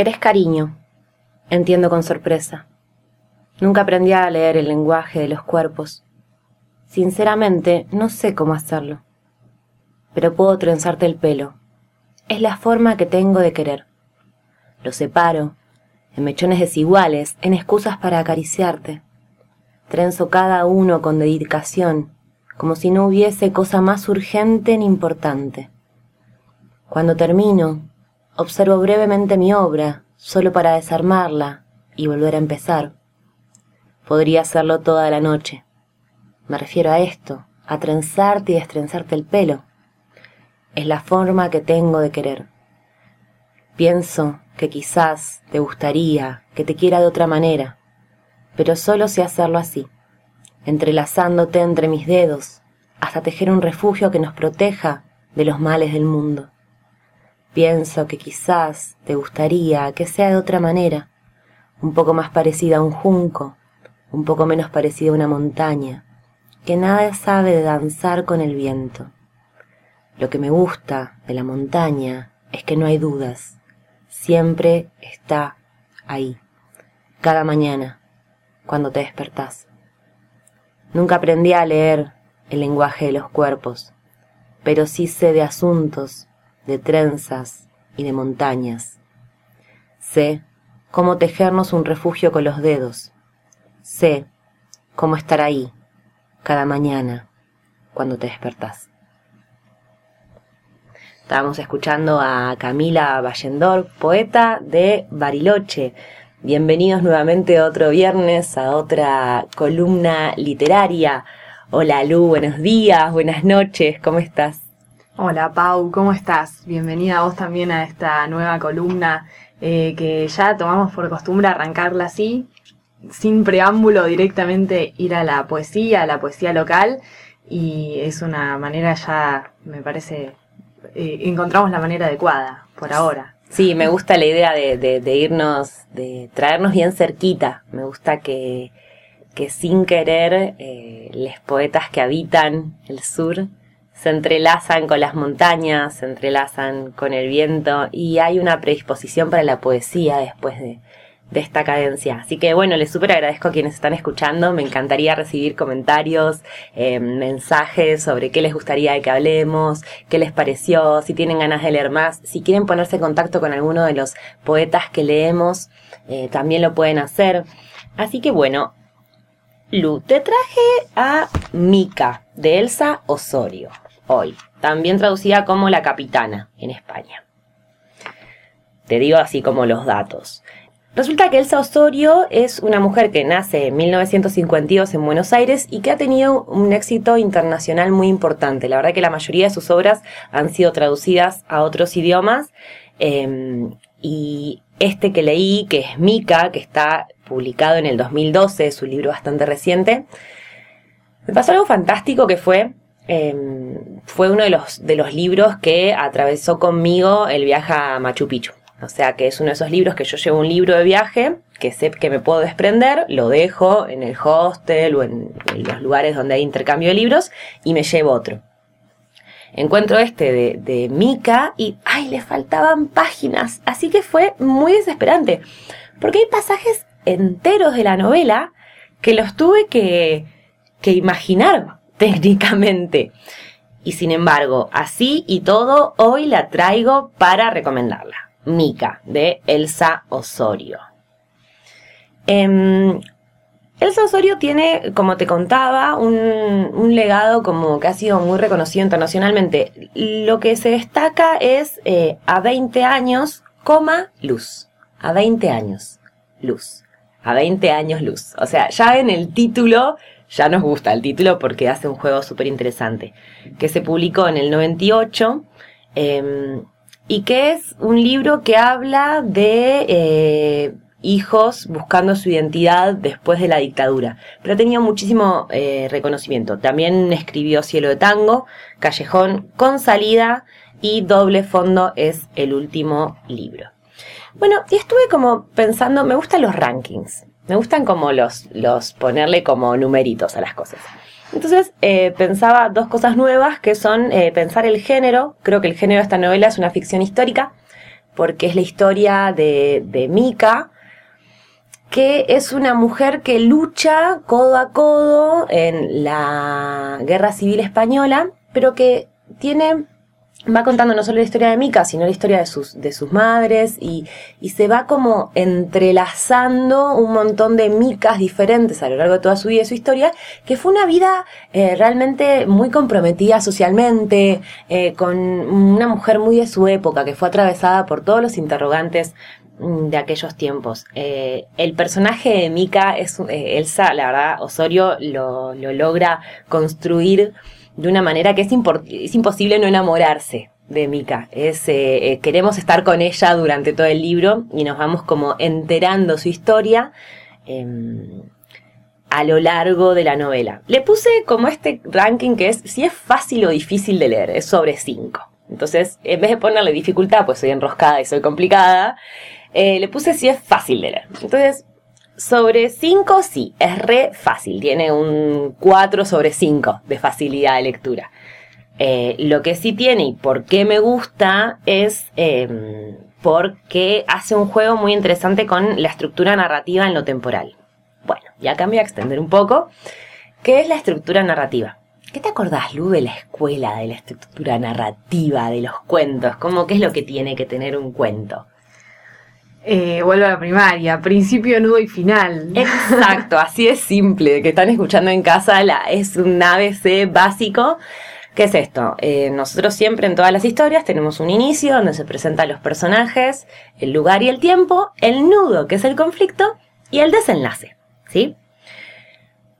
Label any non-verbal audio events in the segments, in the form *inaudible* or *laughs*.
Querés cariño, entiendo con sorpresa. Nunca aprendí a leer el lenguaje de los cuerpos. Sinceramente, no sé cómo hacerlo. Pero puedo trenzarte el pelo. Es la forma que tengo de querer. Lo separo, en mechones desiguales, en excusas para acariciarte. Trenzo cada uno con dedicación, como si no hubiese cosa más urgente ni importante. Cuando termino, observo brevemente mi obra, solo para desarmarla y volver a empezar. Podría hacerlo toda la noche. Me refiero a esto, a trenzarte y destrenzarte el pelo. Es la forma que tengo de querer. Pienso que quizás te gustaría que te quiera de otra manera, pero solo sé hacerlo así, entrelazándote entre mis dedos, hasta tejer un refugio que nos proteja de los males del mundo. Pienso que quizás te gustaría que sea de otra manera, un poco más parecida a un junco, un poco menos parecida a una montaña, que nada sabe de danzar con el viento. Lo que me gusta de la montaña es que no hay dudas, siempre está ahí, cada mañana, cuando te despertás. Nunca aprendí a leer el lenguaje de los cuerpos, pero sí sé de asuntos de trenzas y de montañas. Sé cómo tejernos un refugio con los dedos. Sé cómo estar ahí cada mañana cuando te despertás. Estábamos escuchando a Camila Vallendor, poeta de Bariloche. Bienvenidos nuevamente otro viernes a otra columna literaria. Hola Lu, buenos días, buenas noches, ¿cómo estás? Hola Pau, ¿cómo estás? Bienvenida a vos también a esta nueva columna eh, que ya tomamos por costumbre arrancarla así, sin preámbulo, directamente ir a la poesía, a la poesía local y es una manera ya, me parece, eh, encontramos la manera adecuada por ahora. Sí, me gusta la idea de, irnos, de traernos bien cerquita. Me gusta que, que sin querer eh, los poetas que habitan el sur se entrelazan con las montañas, se entrelazan con el viento y hay una predisposición para la poesía después de, esta cadencia. Así que bueno, les súper agradezco a quienes están escuchando. Me encantaría recibir comentarios, eh, mensajes sobre qué les gustaría que hablemos, qué les pareció, si tienen ganas de leer más, si quieren ponerse en contacto con alguno de los poetas que leemos, eh, también lo pueden hacer. Así que bueno, Lu, te traje a Mica de Elsa Osorio hoy, también traducida como La Capitana en España. Te digo así como los datos. Resulta que Elsa Osorio es una mujer que nace en 1952 en Buenos Aires y que ha tenido un éxito internacional muy importante. La verdad que la mayoría de sus obras han sido traducidas a otros idiomas em, y este que leí, que es Mica, que está publicado en el 2012, es un libro bastante reciente, me pasó algo fantástico que fue Em, fue uno de los, de los libros que atravesó conmigo el viaje a Machu Picchu. O sea que es uno de esos libros que yo llevo un libro de viaje, que sé que me puedo desprender, lo dejo en el hostel o en, los lugares donde hay intercambio de libros y me llevo otro. Encuentro este de, de Mika y ¡ay! le faltaban páginas. Así que fue muy desesperante. Porque hay pasajes enteros de la novela que los tuve que, que imaginar técnicamente. Y sin embargo, así y todo, hoy la traigo para recomendarla. Mica, de Elsa Osorio. Em, Elsa Osorio tiene, como te contaba, un, legado como que ha sido muy reconocido internacionalmente. Lo que se destaca es eh, a 20 años, coma, luz. A 20 años, luz. A 20 años, luz. O sea, ya en el título ya nos gusta el título porque hace un juego súper interesante, que se publicó en el 98 em, y que es un libro que habla de eh, hijos buscando su identidad después de la dictadura, pero ha tenido muchísimo eh, reconocimiento. También escribió Cielo de Tango, Callejón con salida y Doble Fondo es el último libro. Bueno, y estuve como pensando, me gustan los rankings. Me gustan como los, los ponerle como numeritos a las cosas. Entonces eh, pensaba dos cosas nuevas que son eh, pensar el género. Creo que el género de esta novela es una ficción histórica, porque es la historia de, de Mika, que es una mujer que lucha codo a codo en la guerra civil española, pero que tiene va contando no solo la historia de Mika, sino la historia de sus, de sus madres y, y, se va como entrelazando un montón de Mikas diferentes a lo largo de toda su vida y su historia, que fue una vida eh, realmente muy comprometida socialmente, eh, con una mujer muy de su época, que fue atravesada por todos los interrogantes mm, de aquellos tiempos. Eh, el personaje de Mika es Elsa, la verdad, Osorio lo, lo logra construir de una manera que es, imposible no enamorarse de Mika. Es, eh, eh, queremos estar con ella durante todo el libro y nos vamos como enterando su historia em, a lo largo de la novela. Le puse como este ranking que es si es fácil o difícil de leer, es sobre 5. Entonces, en vez de ponerle dificultad, pues soy enroscada y soy complicada, eh, le puse si es fácil de leer. Entonces, sobre 5, sí, es re fácil. Tiene un 4 sobre 5 de facilidad de lectura. Eh, lo que sí tiene y por qué me gusta es em, porque hace un juego muy interesante con la estructura narrativa en lo temporal. Bueno, ya cambio a extender un poco. ¿Qué es la estructura narrativa? ¿Qué te acordás, Lu, de la escuela, de la estructura narrativa, de los cuentos? ¿Cómo qué es lo que tiene que tener un cuento? Eh, vuelvo a la primaria, principio, nudo y final. Exacto, *laughs* así es simple, que están escuchando en casa, la, es un ABC básico. ¿Qué es esto? Eh, nosotros siempre en todas las historias tenemos un inicio donde se presentan los personajes, el lugar y el tiempo, el nudo, que es el conflicto, y el desenlace, ¿sí?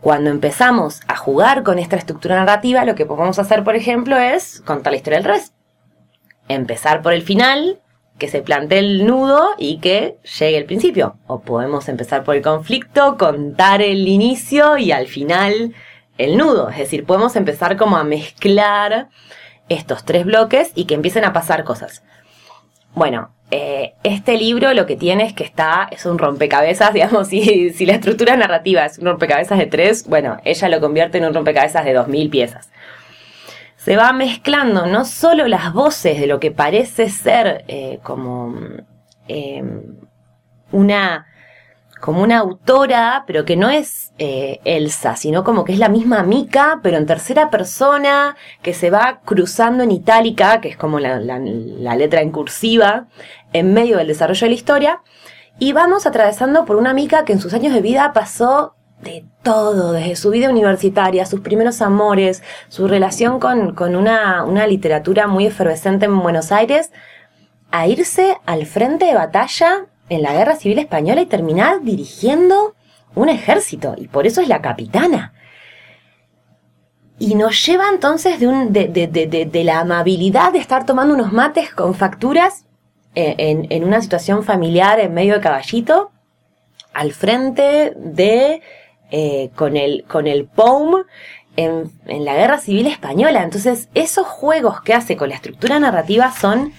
Cuando empezamos a jugar con esta estructura narrativa, lo que podemos hacer, por ejemplo, es contar la historia del revés. Empezar por el final, que se plantee el nudo y que llegue el principio. O podemos empezar por el conflicto, contar el inicio y al final el nudo. Es decir, podemos empezar como a mezclar estos tres bloques y que empiecen a pasar cosas. Bueno, eh, este libro lo que tiene es que está, es un rompecabezas, *laughs* digamos, si, si la estructura narrativa es un rompecabezas de tres, bueno, ella lo convierte en un rompecabezas de dos mil piezas se va mezclando no solo las voces de lo que parece ser eh, como em, una como una autora, pero que no es eh, Elsa, sino como que es la misma Mika, pero en tercera persona, que se va cruzando en itálica, que es como la, la letra en cursiva, en medio del desarrollo de la historia, y vamos atravesando por una Mika que en sus años de vida pasó de todo, desde su vida universitaria, sus primeros amores, su relación con, una, una, literatura muy efervescente en Buenos Aires, a irse al frente de batalla en la Guerra Civil Española y terminar dirigiendo un ejército, y por eso es la capitana. Y nos lleva entonces de, un, de, de, de la amabilidad de estar tomando unos mates con facturas eh, en, en una situación familiar en medio de caballito, al frente de eh, con, el, con el POUM en, en, la Guerra Civil Española. Entonces, esos juegos que hace con la estructura narrativa son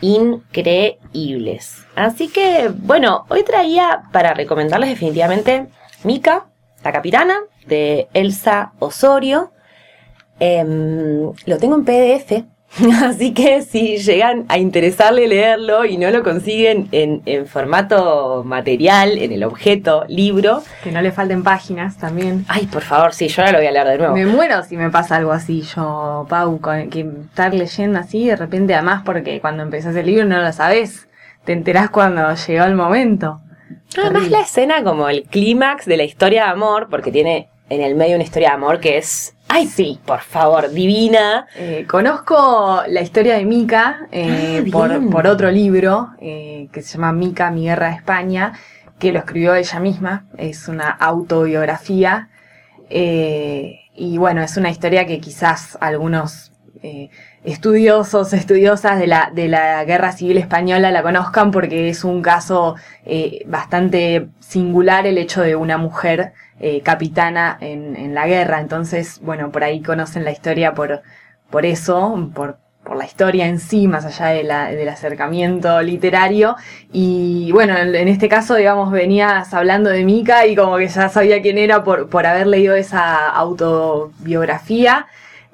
increíbles. Así que, bueno, hoy traía para recomendarles definitivamente Mika, la capitana, de Elsa Osorio. Em, lo tengo en PDF, *laughs* Así que si llegan a interesarle leerlo y no lo consiguen en, en, formato material, en el objeto, libro. Que no le falten páginas también. Ay, por favor, sí, yo ahora lo voy a leer de nuevo. Me muero si me pasa algo así, yo, Pau, que estar leyendo así de repente, además, porque cuando empezás el libro no lo sabes. Te enterás cuando llegó el momento. Además, la escena como el clímax de la historia de amor, porque tiene en el medio una historia de amor que es Ay, sí, por favor, divina. Eh, conozco la historia de Mica eh, ah, por, por, otro libro eh, que se llama Mica, mi guerra a España, que lo escribió ella misma. Es una autobiografía. y bueno, es una historia que quizás algunos estudiosos, estudiosas de la, de la guerra civil española la conozcan porque es un caso bastante singular el hecho de una mujer eh, capitana en, en, la guerra. Entonces, bueno, por ahí conocen la historia por, por eso, por, por la historia en sí, más allá de la, del acercamiento literario. Y bueno, en, en, este caso, digamos, venías hablando de Mika y como que ya sabía quién era por, por haber leído esa autobiografía.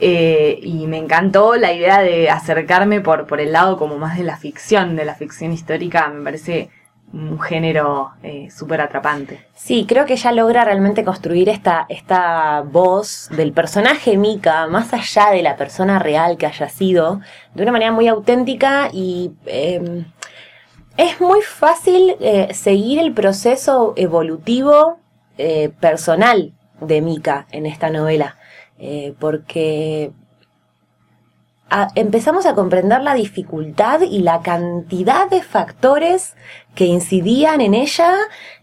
Eh, y me encantó la idea de acercarme por, por el lado como más de la ficción, de la ficción histórica, me parece un género eh, súper atrapante. Sí, creo que ella logra realmente construir esta, esta voz del personaje Mika, más allá de la persona real que haya sido, de una manera muy auténtica y em, es muy fácil eh, seguir el proceso evolutivo eh, personal de Mika en esta novela, porque empezamos a comprender la dificultad y la cantidad de factores que incidían en ella,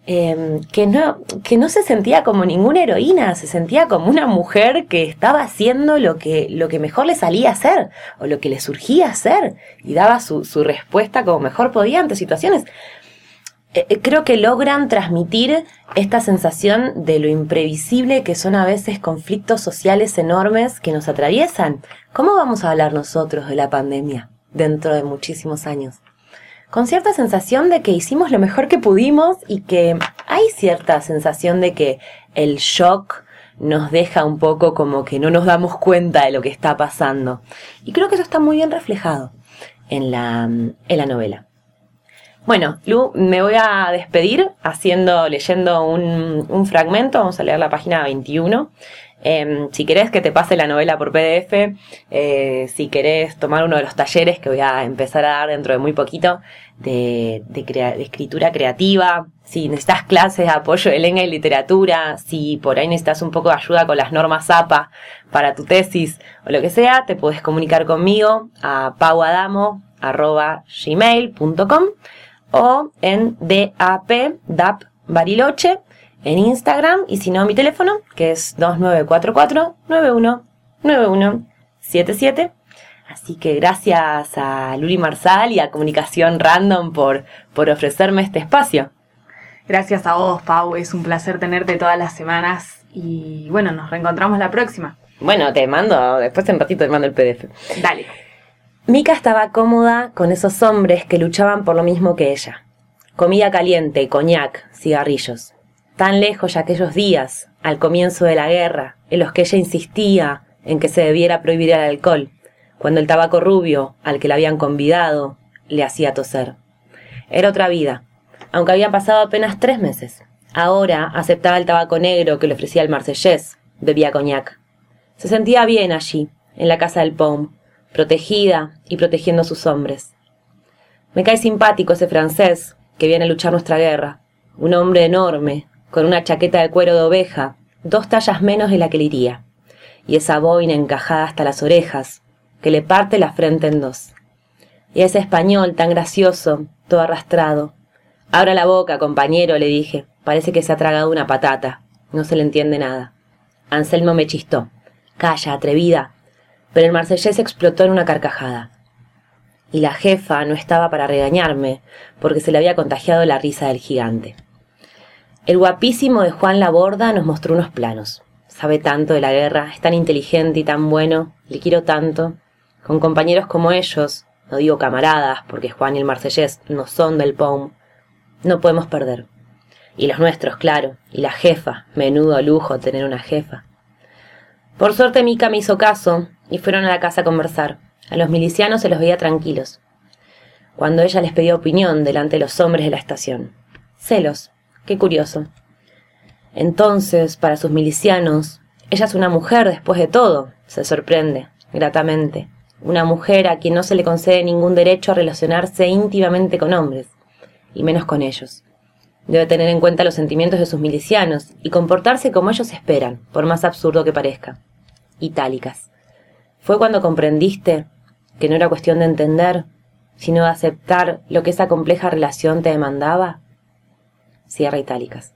em, que, no, que no se sentía como ninguna heroína, se sentía como una mujer que estaba haciendo lo que, lo que mejor le salía hacer, o lo que le surgía hacer, y daba su, su respuesta como mejor podía ante situaciones. Eh, eh, creo que logran transmitir esta sensación de lo imprevisible que son a veces conflictos sociales enormes que nos atraviesan. ¿Cómo vamos a hablar nosotros de la pandemia dentro de muchísimos años? Con cierta sensación de que hicimos lo mejor que pudimos y que hay cierta sensación de que el shock nos deja un poco como que no nos damos cuenta de lo que está pasando. Y creo que eso está muy bien reflejado en la, en la novela. Bueno, Lu, me voy a despedir haciendo, leyendo un, fragmento. Vamos a leer la página 21. Em, si querés que te pase la novela por PDF, eh, si querés tomar uno de los talleres que voy a empezar a dar dentro de muy poquito de, escritura creativa, si necesitas clases de apoyo de lengua y literatura, si por ahí necesitas un poco de ayuda con las normas APA para tu tesis o lo que sea, te puedes comunicar conmigo a pauadamo.gmail.com o en DAP, DAP Bariloche, en Instagram y si no mi teléfono, que es 2944 919177. Así que gracias a Luli Marsal y a Comunicación Random por, por ofrecerme este espacio. Gracias a vos, Pau. Es un placer tenerte todas las semanas y bueno, nos reencontramos la próxima. Bueno, te mando, después en ratito te mando el PDF. Dale. Mika estaba cómoda con esos hombres que luchaban por lo mismo que ella. Comida caliente, coñac, cigarrillos. Tan lejos ya aquellos días, al comienzo de la guerra, en los que ella insistía en que se debiera prohibir el alcohol, cuando el tabaco rubio, al que la habían convidado, le hacía toser. Era otra vida, aunque habían pasado apenas tres meses. Ahora aceptaba el tabaco negro que le ofrecía el marsellés, bebía coñac. Se sentía bien allí, en la casa del Poum, protegida y protegiendo a sus hombres. Me cae simpático ese francés que viene a luchar nuestra guerra, un hombre enorme, con una chaqueta de cuero de oveja, dos tallas menos de la que le iría, y esa boina encajada hasta las orejas, que le parte la frente en dos. Y ese español tan gracioso, todo arrastrado. Abra la boca, compañero, le dije. Parece que se ha tragado una patata. No se le entiende nada. Anselmo me chistó. Calla, atrevida pero el marsellés explotó en una carcajada. Y la jefa no estaba para regañarme, porque se le había contagiado la risa del gigante. El guapísimo de Juan Laborda nos mostró unos planos. Sabe tanto de la guerra, es tan inteligente y tan bueno, le quiero tanto. Con compañeros como ellos, no digo camaradas, porque Juan y el marsellés no son del POM, no podemos perder. Y los nuestros, claro, y la jefa, menudo lujo tener una jefa. Por suerte Mica me hizo caso y fueron a la casa a conversar. A los milicianos se los veía tranquilos. Cuando ella les pedía opinión delante de los hombres de la estación. Celos. Qué curioso. Entonces, para sus milicianos, ella es una mujer después de todo, se sorprende, gratamente. Una mujer a quien no se le concede ningún derecho a relacionarse íntimamente con hombres, y menos con ellos. Debe tener en cuenta los sentimientos de sus milicianos y comportarse como ellos esperan, por más absurdo que parezca. Itálicas. Fue cuando comprendiste que no era cuestión de entender, sino de aceptar lo que esa compleja relación te demandaba. Cierra itálicas.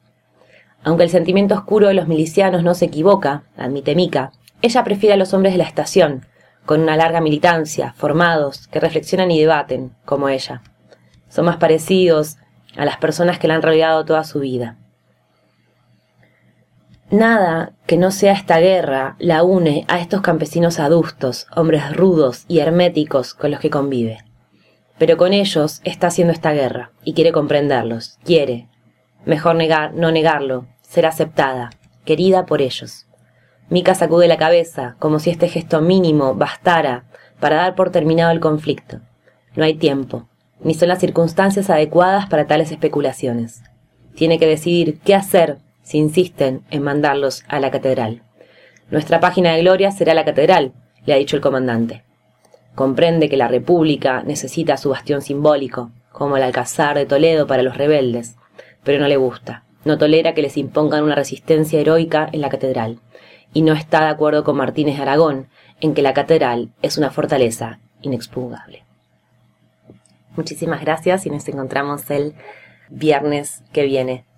Aunque el sentimiento oscuro de los milicianos no se equivoca, admite Mica, ella prefiere a los hombres de la estación, con una larga militancia, formados, que reflexionan y debaten, como ella. Son más parecidos a las personas que la han rodeado toda su vida. Nada que no sea esta guerra la une a estos campesinos adustos, hombres rudos y herméticos con los que convive. Pero con ellos está haciendo esta guerra y quiere comprenderlos, quiere, mejor negar, no negarlo, ser aceptada, querida por ellos. Mica sacude la cabeza, como si este gesto mínimo bastara para dar por terminado el conflicto. No hay tiempo, ni son las circunstancias adecuadas para tales especulaciones. Tiene que decidir qué hacer si insisten en mandarlos a la catedral. Nuestra página de gloria será la catedral, le ha dicho el comandante. Comprende que la República necesita su bastión simbólico, como el Alcázar de Toledo para los rebeldes, pero no le gusta. No tolera que les impongan una resistencia heroica en la catedral, y no está de acuerdo con Martínez de Aragón en que la catedral es una fortaleza inexpugnable. Muchísimas gracias y nos encontramos el viernes que viene.